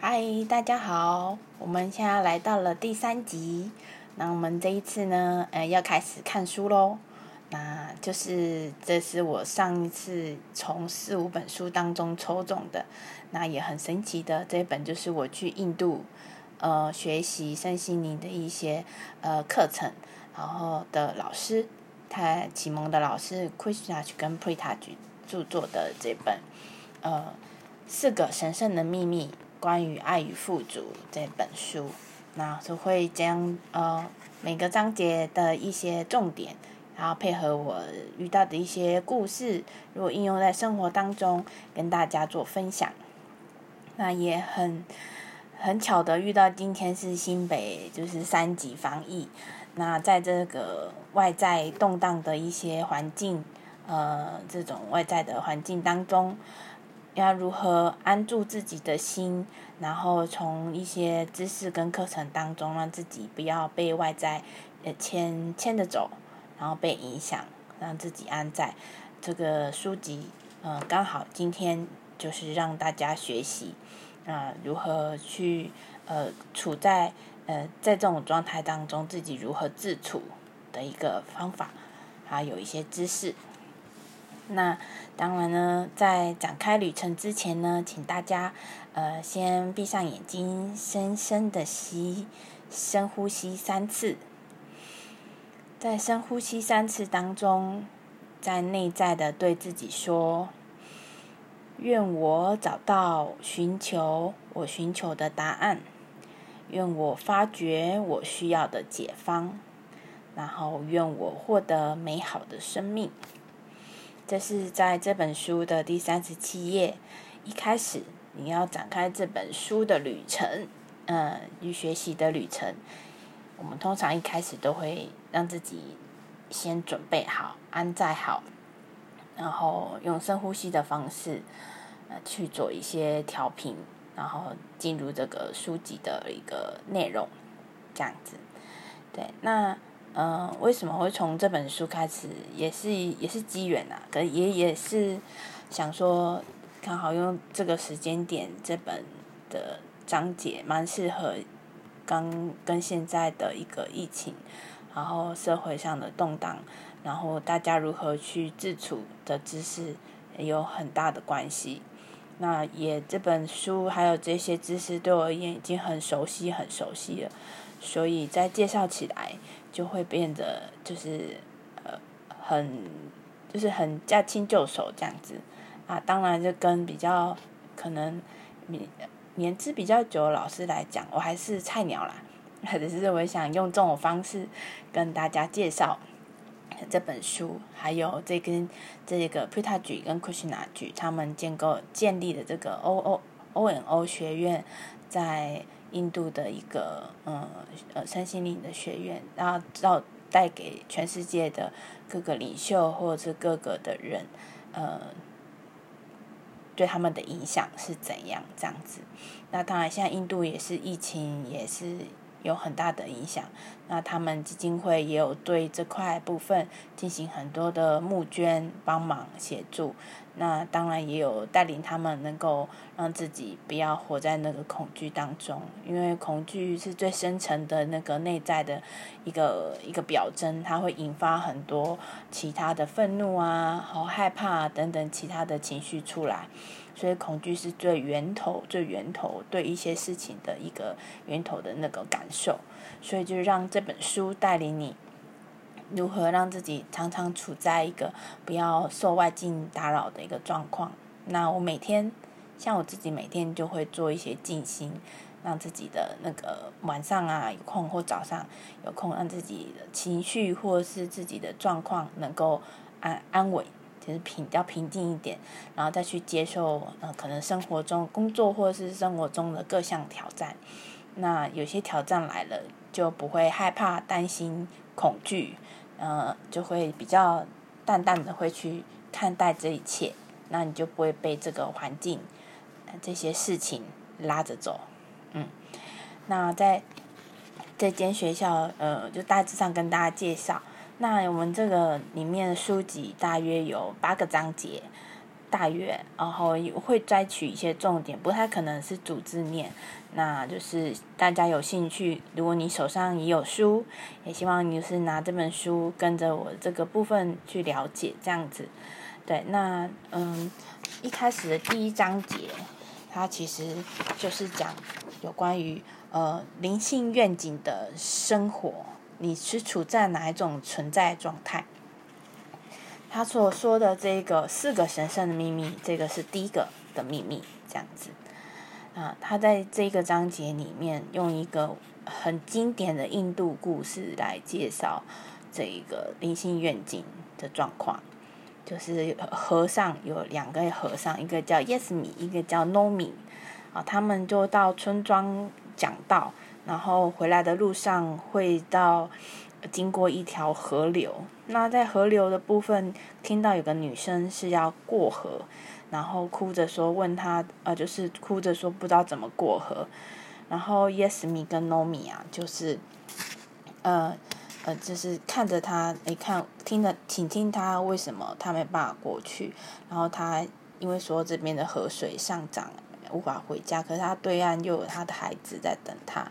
嗨，大家好，我们现在来到了第三集。那我们这一次呢，呃，要开始看书喽。那就是这是我上一次从四五本书当中抽中的，那也很神奇的这一本就是我去印度，呃，学习身心灵的一些呃课程，然后的老师，他启蒙的老师 Krishna 跟 Prita 著作的这本，呃，四个神圣的秘密。关于爱与富足这本书，那就会将呃每个章节的一些重点，然后配合我遇到的一些故事，如果应用在生活当中，跟大家做分享。那也很很巧的遇到今天是新北就是三级防疫，那在这个外在动荡的一些环境，呃这种外在的环境当中。要如何安住自己的心，然后从一些知识跟课程当中，让自己不要被外在呃牵牵着走，然后被影响，让自己安在。这个书籍，呃，刚好今天就是让大家学习啊，如何去呃处在呃在这种状态当中，自己如何自处的一个方法，还有一些知识。那当然呢，在展开旅程之前呢，请大家呃先闭上眼睛，深深的吸，深呼吸三次。在深呼吸三次当中，在内在的对自己说：“愿我找到寻求我寻求的答案，愿我发掘我需要的解方，然后愿我获得美好的生命。”这是在这本书的第三十七页，一开始你要展开这本书的旅程，嗯，与学习的旅程。我们通常一开始都会让自己先准备好、安在好，然后用深呼吸的方式，呃，去做一些调频，然后进入这个书籍的一个内容，这样子。对，那。嗯，为什么会从这本书开始？也是也是机缘啊，可也也是想说，刚好用这个时间点，这本的章节蛮适合，刚跟现在的一个疫情，然后社会上的动荡，然后大家如何去自处的知识有很大的关系。那也这本书还有这些知识对我而言已经很熟悉很熟悉了，所以在介绍起来。就会变得就是呃很就是很驾轻就熟这样子啊，当然就跟比较可能年年资比较久的老师来讲，我还是菜鸟啦，只是我想用这种方式跟大家介绍这本书，还有这跟这个 p 塔 t a 跟 Kushina 举他们建构建立的这个 O O O N O 学院在。印度的一个呃呃身心灵的学院，然后到带给全世界的各个领袖或者是各个的人，呃，对他们的影响是怎样这样子？那当然，现在印度也是疫情也是有很大的影响，那他们基金会也有对这块部分进行很多的募捐帮忙协助。那当然也有带领他们能够让自己不要活在那个恐惧当中，因为恐惧是最深层的那个内在的一个一个表征，它会引发很多其他的愤怒啊、好害怕啊等等其他的情绪出来，所以恐惧是最源头、最源头对一些事情的一个源头的那个感受，所以就让这本书带领你。如何让自己常常处在一个不要受外境打扰的一个状况？那我每天，像我自己每天就会做一些静心，让自己的那个晚上啊有空或早上有空，让自己的情绪或是自己的状况能够安安稳，就是平要平静一点，然后再去接受呃可能生活中工作或者是生活中的各项挑战。那有些挑战来了，就不会害怕、担心、恐惧。呃，就会比较淡淡的会去看待这一切，那你就不会被这个环境、这些事情拉着走，嗯。那在这间学校，呃，就大致上跟大家介绍。那我们这个里面书籍大约有八个章节，大约，然后会摘取一些重点，不太可能是逐字念。那就是大家有兴趣，如果你手上也有书，也希望你是拿这本书跟着我这个部分去了解这样子。对，那嗯，一开始的第一章节，它其实就是讲有关于呃灵性愿景的生活，你是处在哪一种存在状态？他所说的这个四个神圣的秘密，这个是第一个的秘密，这样子。啊，他在这个章节里面用一个很经典的印度故事来介绍这一个灵性愿景的状况，就是和尚有两个和尚，一个叫 Yesmi，一个叫 Nomi。啊，他们就到村庄讲道，然后回来的路上会到。经过一条河流，那在河流的部分听到有个女生是要过河，然后哭着说问她，呃，就是哭着说不知道怎么过河，然后 Yes Me 跟 No Me 啊，就是，呃，呃，就是看着他，你看听着，请听他为什么他没办法过去，然后他因为说这边的河水上涨无法回家，可是他对岸又有他的孩子在等他，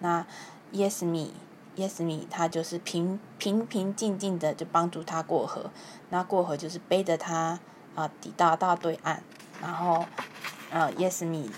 那 Yes Me。Yes me，他就是平平平静静的就帮助他过河，那过河就是背着他啊抵达到对岸，然后呃 Yes me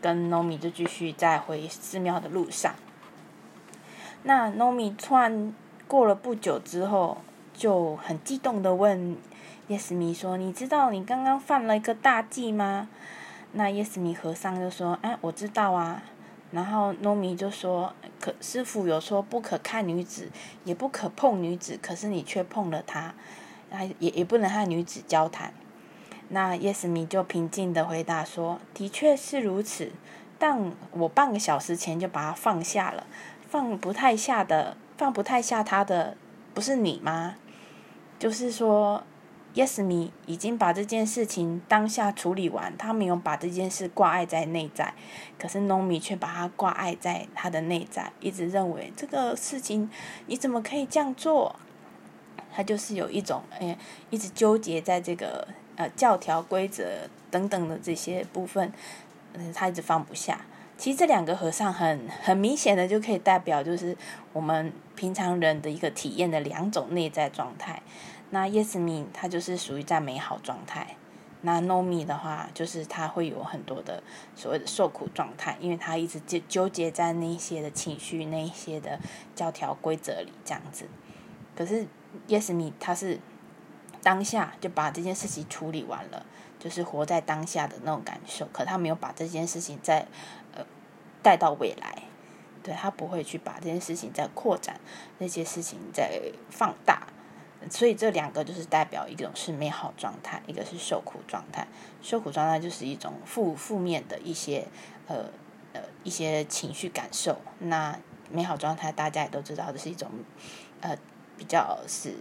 跟 No me 就继续在回寺庙的路上。那 No me 突然过了不久之后，就很激动的问 Yes me 说：“你知道你刚刚犯了一个大忌吗？”那 Yes me 和尚就说：“哎，我知道啊。”然后糯米就说：“可师傅有说不可看女子，也不可碰女子，可是你却碰了她，啊也也不能和女子交谈。”那叶斯米就平静的回答说：“的确是如此，但我半个小时前就把她放下了，放不太下的，放不太下她的，不是你吗？就是说。” Yes，你已经把这件事情当下处理完，他没有把这件事挂碍在内在，可是 Nomi 却把它挂碍在他的内在，一直认为这个事情你怎么可以这样做？他就是有一种哎，一直纠结在这个呃教条规则等等的这些部分，嗯，他一直放不下。其实这两个和尚很很明显的就可以代表，就是我们平常人的一个体验的两种内在状态。那 Yes Me 它就是属于在美好状态，那 No Me 的话就是它会有很多的所谓的受苦状态，因为它一直纠纠结在那些的情绪、那些的教条规则里这样子。可是 Yes Me 它是当下就把这件事情处理完了，就是活在当下的那种感受，可他没有把这件事情再呃带到未来，对他不会去把这件事情再扩展，那些事情再放大。所以这两个就是代表一种是美好状态，一个是受苦状态。受苦状态就是一种负负面的一些呃呃一些情绪感受。那美好状态大家也都知道，这是一种呃比较是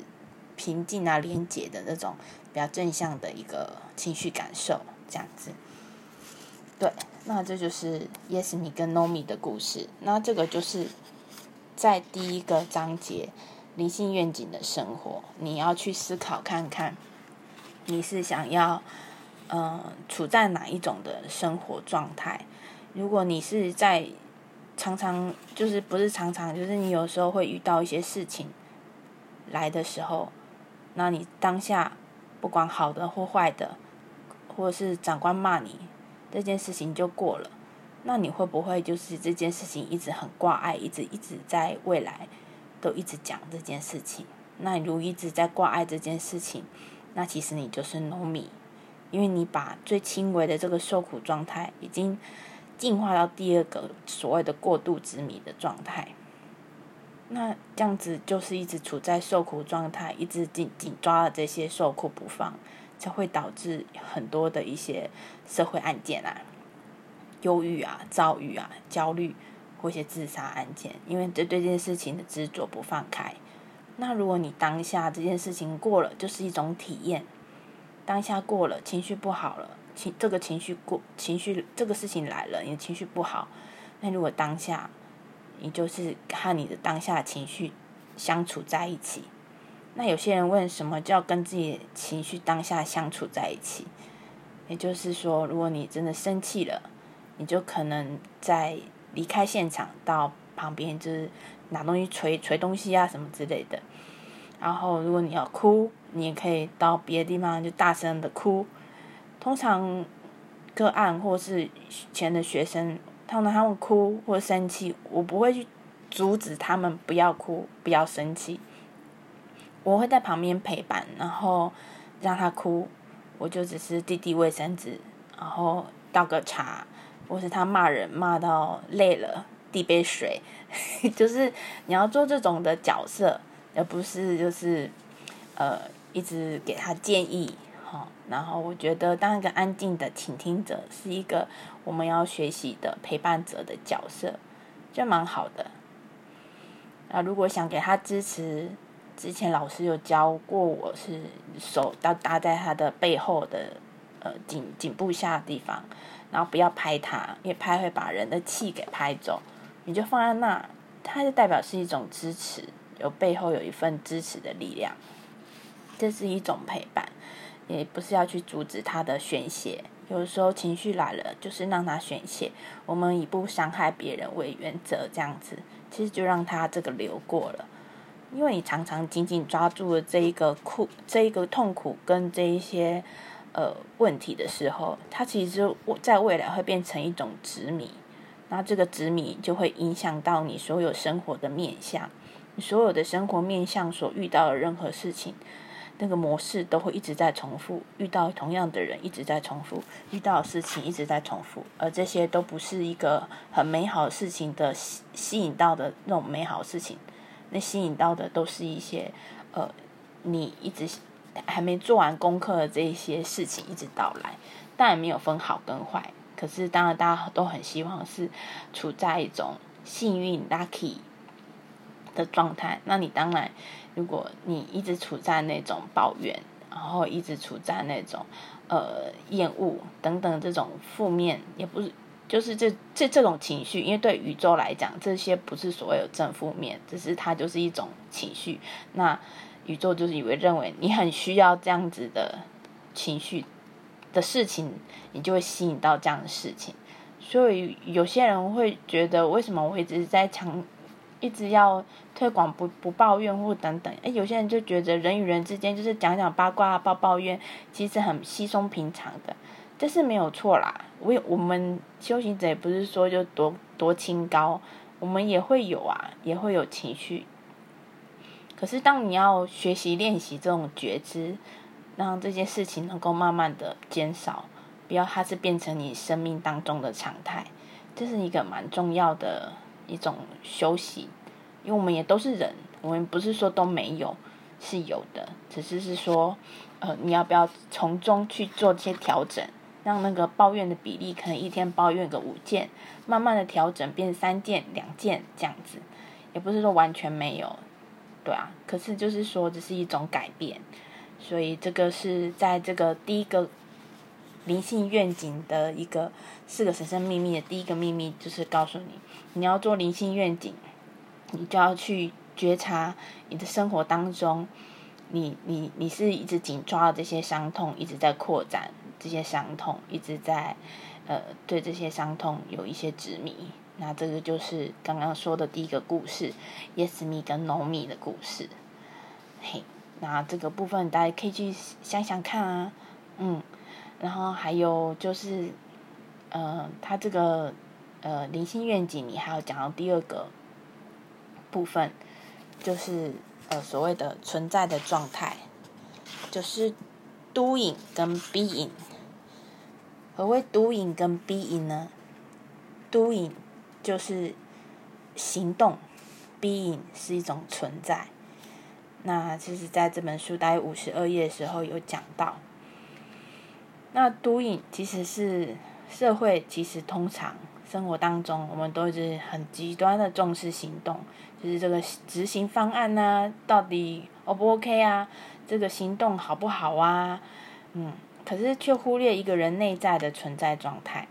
平静啊、连结的那种比较正向的一个情绪感受，这样子。对，那这就是 Yes Me 跟 No Me 的故事。那这个就是在第一个章节。灵性愿景的生活，你要去思考看看，你是想要，嗯，处在哪一种的生活状态？如果你是在常常就是不是常常，就是你有时候会遇到一些事情来的时候，那你当下不管好的或坏的，或是长官骂你，这件事情就过了，那你会不会就是这件事情一直很挂碍，一直一直在未来？都一直讲这件事情，那你如一直在挂碍这件事情，那其实你就是 no me，因为你把最轻微的这个受苦状态，已经进化到第二个所谓的过度执迷的状态。那这样子就是一直处在受苦状态，一直紧紧抓了这些受苦不放，才会导致很多的一些社会案件啊，忧郁啊、躁郁啊、焦虑。或一些自杀案件，因为对这件事情的执着不放开。那如果你当下这件事情过了，就是一种体验。当下过了，情绪不好了，情这个情绪过，情绪这个事情来了，你情绪不好。那如果当下，你就是和你的当下情绪相处在一起。那有些人问，什么叫跟自己情绪当下相处在一起？也就是说，如果你真的生气了，你就可能在离开现场到旁边，就是拿东西捶捶东西啊什么之类的。然后，如果你要哭，你也可以到别的地方就大声的哭。通常个案或是前的学生，他们他们哭或生气，我不会去阻止他们不要哭、不要生气。我会在旁边陪伴，然后让他哭，我就只是递递卫生纸，然后倒个茶，或是他骂人骂到累了，递杯水，就是你要做这种的角色。而不是就是，呃，一直给他建议，哈。然后我觉得当一个安静的倾听者是一个我们要学习的陪伴者的角色，就蛮好的。啊，如果想给他支持，之前老师有教过我是手要搭在他的背后的呃颈颈部下的地方，然后不要拍他，因为拍会把人的气给拍走。你就放在那，它就代表是一种支持。有背后有一份支持的力量，这是一种陪伴，也不是要去阻止他的宣泄。有时候情绪来了，就是让他宣泄。我们以不伤害别人为原则，这样子，其实就让他这个流过了。因为你常常紧紧抓住了这一个苦、这一个痛苦跟这一些呃问题的时候，它其实在未来会变成一种执迷，那这个执迷就会影响到你所有生活的面相。你所有的生活面向所遇到的任何事情，那个模式都会一直在重复。遇到同样的人一直在重复，遇到的事情一直在重复，而这些都不是一个很美好事情的吸吸引到的那种美好事情。那吸引到的都是一些呃，你一直还没做完功课的这些事情一直到来。当然没有分好跟坏，可是当然大家都很希望是处在一种幸运 lucky。的状态，那你当然，如果你一直处在那种抱怨，然后一直处在那种呃厌恶等等这种负面，也不是就是这这这种情绪，因为对宇宙来讲，这些不是所谓的正负面，只是它就是一种情绪。那宇宙就是以为认为你很需要这样子的情绪的事情，你就会吸引到这样的事情。所以有些人会觉得，为什么我一直在强？一直要推广不不抱怨或等等，哎，有些人就觉得人与人之间就是讲讲八卦、抱抱怨，其实很稀松平常的，这是没有错啦。我我们修行者也不是说就多多清高，我们也会有啊，也会有情绪。可是当你要学习练习这种觉知，让这件事情能够慢慢的减少，不要它是变成你生命当中的常态，这是一个蛮重要的。一种休息，因为我们也都是人，我们不是说都没有，是有的，只是是说，呃，你要不要从中去做一些调整，让那个抱怨的比例可能一天抱怨个五件，慢慢的调整变三件、两件这样子，也不是说完全没有，对啊，可是就是说这是一种改变，所以这个是在这个第一个。灵性愿景的一个四个神圣秘密的第一个秘密，就是告诉你，你要做灵性愿景，你就要去觉察你的生活当中，你你你是一直紧抓这些伤痛，一直在扩展这些伤痛，一直在呃对这些伤痛有一些执迷。那这个就是刚刚说的第一个故事，Yes Me 跟 No Me 的故事。嘿，那这个部分大家可以去想想看啊，嗯。然后还有就是，呃，他这个呃灵性愿景，你还要讲到第二个部分，就是呃所谓的存在的状态，就是 doing 跟 being。何谓 doing 跟 being 呢？doing 就是行动，being 是一种存在。那其实在这本书大概五十二页的时候有讲到。那 doing 其实是社会，其实通常生活当中，我们都是很极端的重视行动，就是这个执行方案呢，到底 O 不 OK 啊？这个行动好不好啊？嗯，可是却忽略一个人内在的存在状态。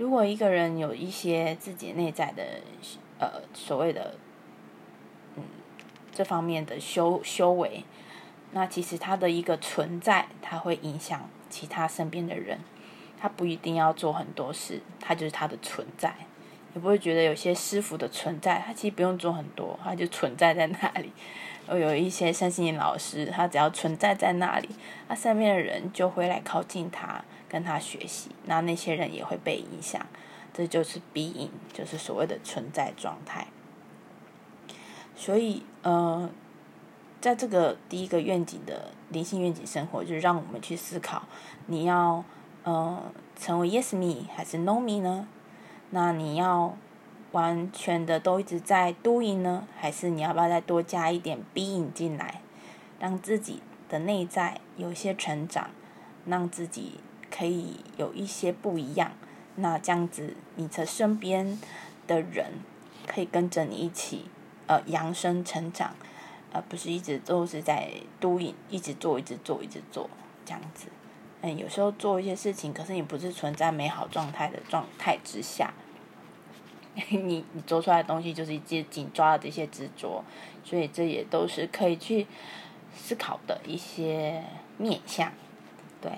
如果一个人有一些自己内在的呃所谓的嗯这方面的修修为。那其实他的一个存在，它会影响其他身边的人，他不一定要做很多事，他就是他的存在，也不会觉得有些师傅的存在，他其实不用做很多，他就存在在那里。而有一些身心灵老师，他只要存在在那里，他身边的人就会来靠近他，跟他学习，那那些人也会被影响。这就是 being，就是所谓的存在状态。所以，呃，在这个第一个愿景的灵性愿景生活，就是让我们去思考：你要，呃，成为 yes me 还是 no me 呢？那你要完全的都一直在 doing 呢，还是你要不要再多加一点 being 进来，让自己的内在有一些成长，让自己可以有一些不一样？那这样子，你的身边的人可以跟着你一起，呃，扬升成长，而不是一直都是在 doing，一直做，一直做，一直做这样子。嗯，有时候做一些事情，可是你不是存在美好状态的状态之下，你你做出来的东西就是一些紧抓的这些执着，所以这也都是可以去思考的一些面向，对。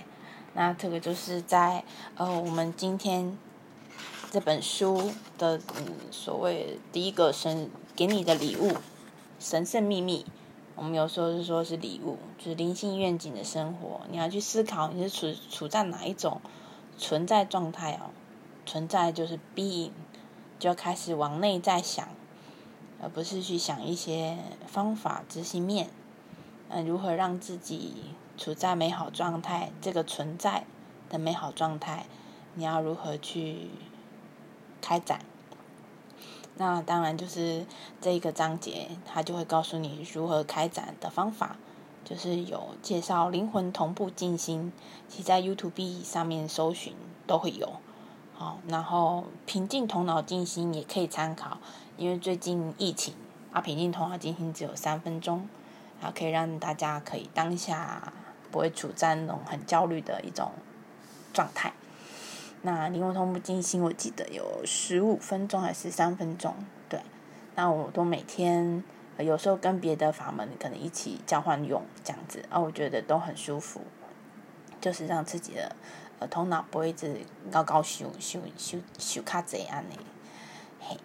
那这个就是在呃，我们今天这本书的嗯，所谓第一个神给你的礼物，神圣秘密。我们有时候是说是礼物，就是灵性愿景的生活。你要去思考你是处处在哪一种存在状态哦。存在就是 being，就要开始往内在想，而不是去想一些方法执行面。嗯，如何让自己？处在美好状态，这个存在的美好状态，你要如何去开展？那当然就是这一个章节，它就会告诉你如何开展的方法，就是有介绍灵魂同步静心，其在 YouTube 上面搜寻都会有。好，然后平静头脑静心也可以参考，因为最近疫情啊，平静头脑静心只有三分钟，然后可以让大家可以当下。不会处在那种很焦虑的一种状态。那灵魂同步静心，我记得有十五分钟还是三分钟？对，那我都每天有时候跟别的法门可能一起交换用这样子，啊，我觉得都很舒服，就是让自己的呃头脑不会一直高高修修修修卡这样呢。嘿，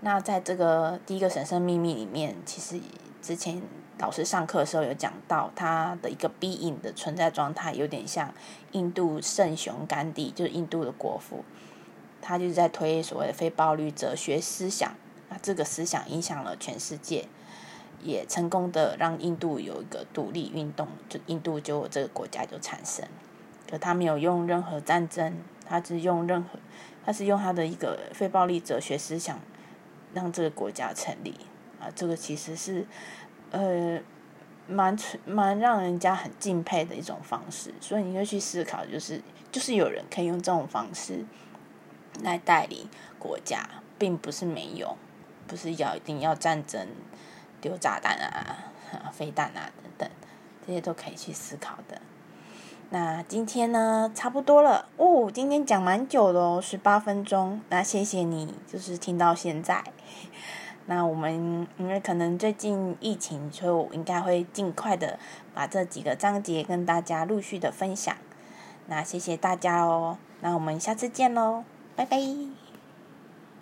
那在这个第一个神圣秘密里面，其实之前。老师上课的时候有讲到，他的一个 being 的存在状态有点像印度圣雄甘地，就是印度的国父，他就是在推所谓的非暴力哲学思想。那这个思想影响了全世界，也成功的让印度有一个独立运动，就印度就这个国家就产生。可他没有用任何战争，他是用任何，他是用他的一个非暴力哲学思想，让这个国家成立。啊，这个其实是。呃，蛮蛮让人家很敬佩的一种方式，所以你就去思考，就是就是有人可以用这种方式来带领国家，并不是没有，不是要一定要战争、丢炸弹啊、飞弹啊等等，这些都可以去思考的。那今天呢，差不多了哦，今天讲蛮久的哦，十八分钟。那谢谢你，就是听到现在。那我们因为可能最近疫情，所以我应该会尽快的把这几个章节跟大家陆续的分享。那谢谢大家哦，那我们下次见喽，拜拜。